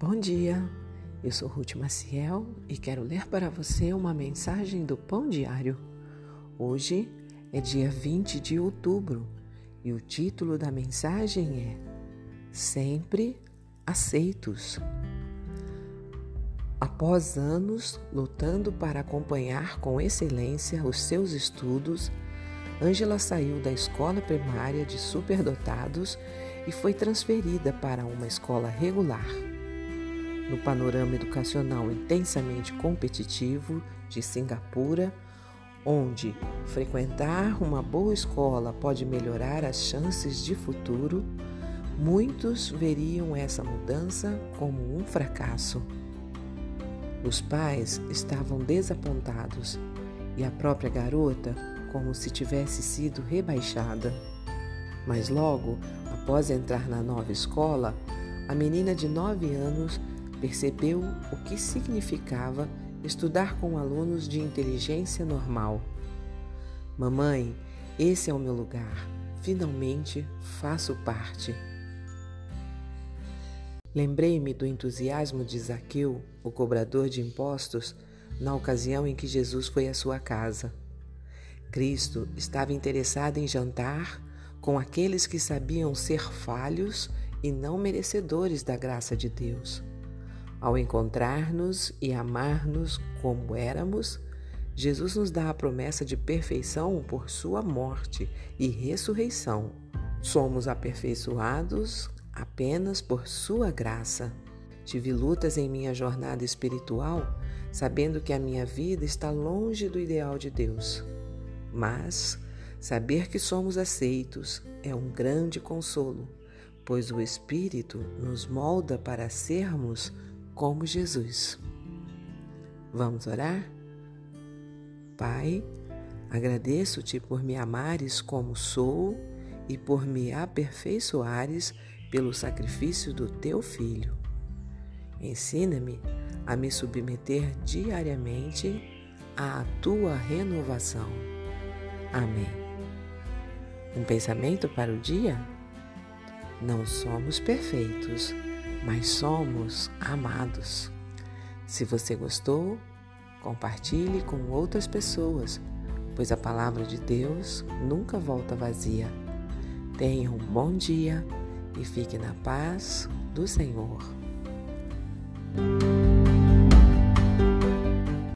Bom dia, eu sou Ruth Maciel e quero ler para você uma mensagem do Pão Diário. Hoje é dia 20 de outubro e o título da mensagem é Sempre Aceitos. Após anos lutando para acompanhar com excelência os seus estudos, Ângela saiu da escola primária de superdotados e foi transferida para uma escola regular no panorama educacional intensamente competitivo de Singapura, onde frequentar uma boa escola pode melhorar as chances de futuro, muitos veriam essa mudança como um fracasso. Os pais estavam desapontados e a própria garota como se tivesse sido rebaixada. Mas logo, após entrar na nova escola, a menina de nove anos percebeu o que significava estudar com alunos de inteligência normal. Mamãe, esse é o meu lugar. Finalmente faço parte. Lembrei-me do entusiasmo de Zaqueu, o cobrador de impostos, na ocasião em que Jesus foi à sua casa. Cristo estava interessado em jantar com aqueles que sabiam ser falhos e não merecedores da graça de Deus. Ao encontrar-nos e amar-nos como éramos, Jesus nos dá a promessa de perfeição por sua morte e ressurreição. Somos aperfeiçoados apenas por sua graça. Tive lutas em minha jornada espiritual, sabendo que a minha vida está longe do ideal de Deus. Mas saber que somos aceitos é um grande consolo, pois o Espírito nos molda para sermos como Jesus. Vamos orar? Pai, agradeço-te por me amares como sou e por me aperfeiçoares pelo sacrifício do teu filho. Ensina-me a me submeter diariamente à tua renovação. Amém. Um pensamento para o dia? Não somos perfeitos mas somos amados. Se você gostou, compartilhe com outras pessoas, pois a palavra de Deus nunca volta vazia. Tenha um bom dia e fique na paz do Senhor.